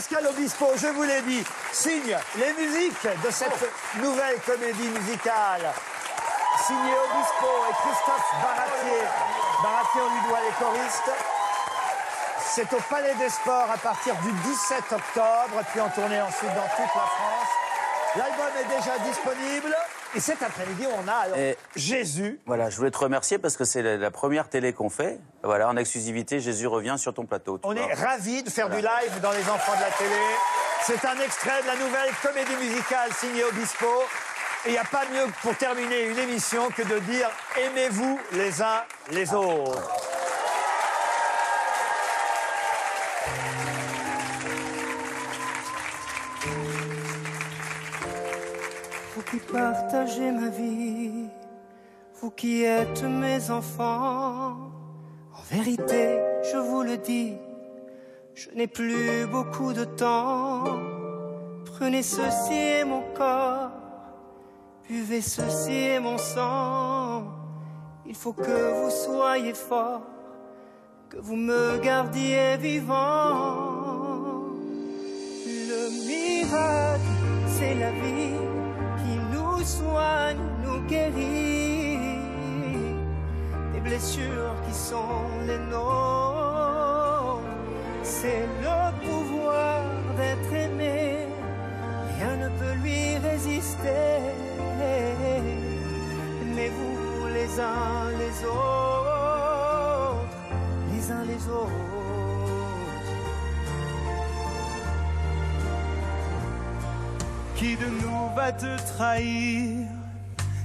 Pascal Obispo, je vous l'ai dit, signe les musiques de cette nouvelle comédie musicale. Signé Obispo et Christophe Baratier. Baratier, on lui doit les choristes. C'est au Palais des Sports à partir du 17 octobre, puis en tournée ensuite dans toute la France. L'album est déjà disponible. Et cet après-midi, on a alors Et- Jésus. Voilà, je voulais te remercier parce que c'est la, la première télé qu'on fait. Voilà, en exclusivité, Jésus revient sur ton plateau. On vois. est ravis de faire du live dans Les Enfants de la télé. C'est un extrait de la nouvelle comédie musicale signée Obispo. Et il n'y a pas mieux pour terminer une émission que de dire aimez-vous les uns les autres. Vous qui partagez ma vie, vous qui êtes mes enfants, en vérité, je vous le dis, je n'ai plus beaucoup de temps. Prenez ceci et mon corps, buvez ceci et mon sang. Il faut que vous soyez forts, que vous me gardiez vivant. Le miracle, c'est la vie nous soigne, nous guérit des blessures qui sont les nôtres. C'est le pouvoir d'être aimé, rien ne peut lui résister. Aimez-vous les uns les autres, les uns les autres. Qui de nous va te trahir?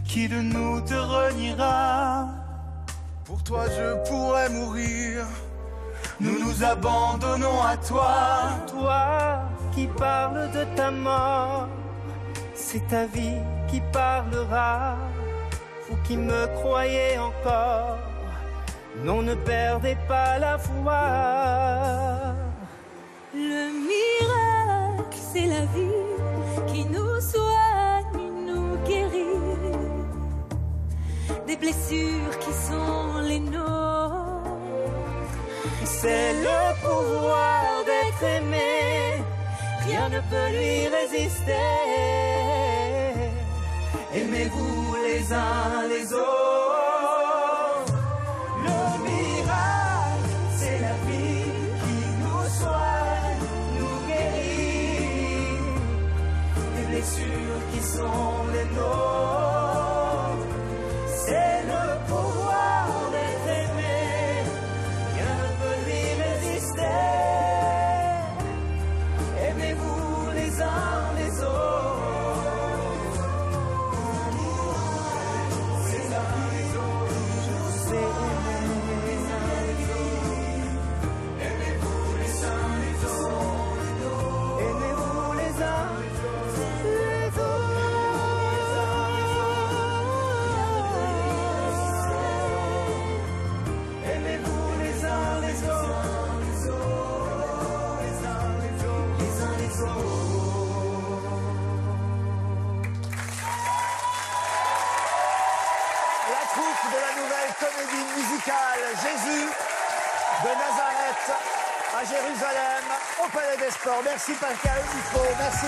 Qui de nous te reniera? Pour toi je pourrais mourir. Nous nous abandonnons à toi. Toi qui parles de ta mort, c'est ta vie qui parlera. Vous qui me croyez encore, non, ne perdez pas la foi. Le miracle, c'est la vie qui nous soigne, nous guérit des blessures qui sont les nôtres. C'est le pouvoir d'être aimé, rien ne peut lui résister. Aimez-vous les uns les autres. Des nouvelle comédie musicale Jésus de Nazareth à Jérusalem au Palais des Sports. Merci Pascal merci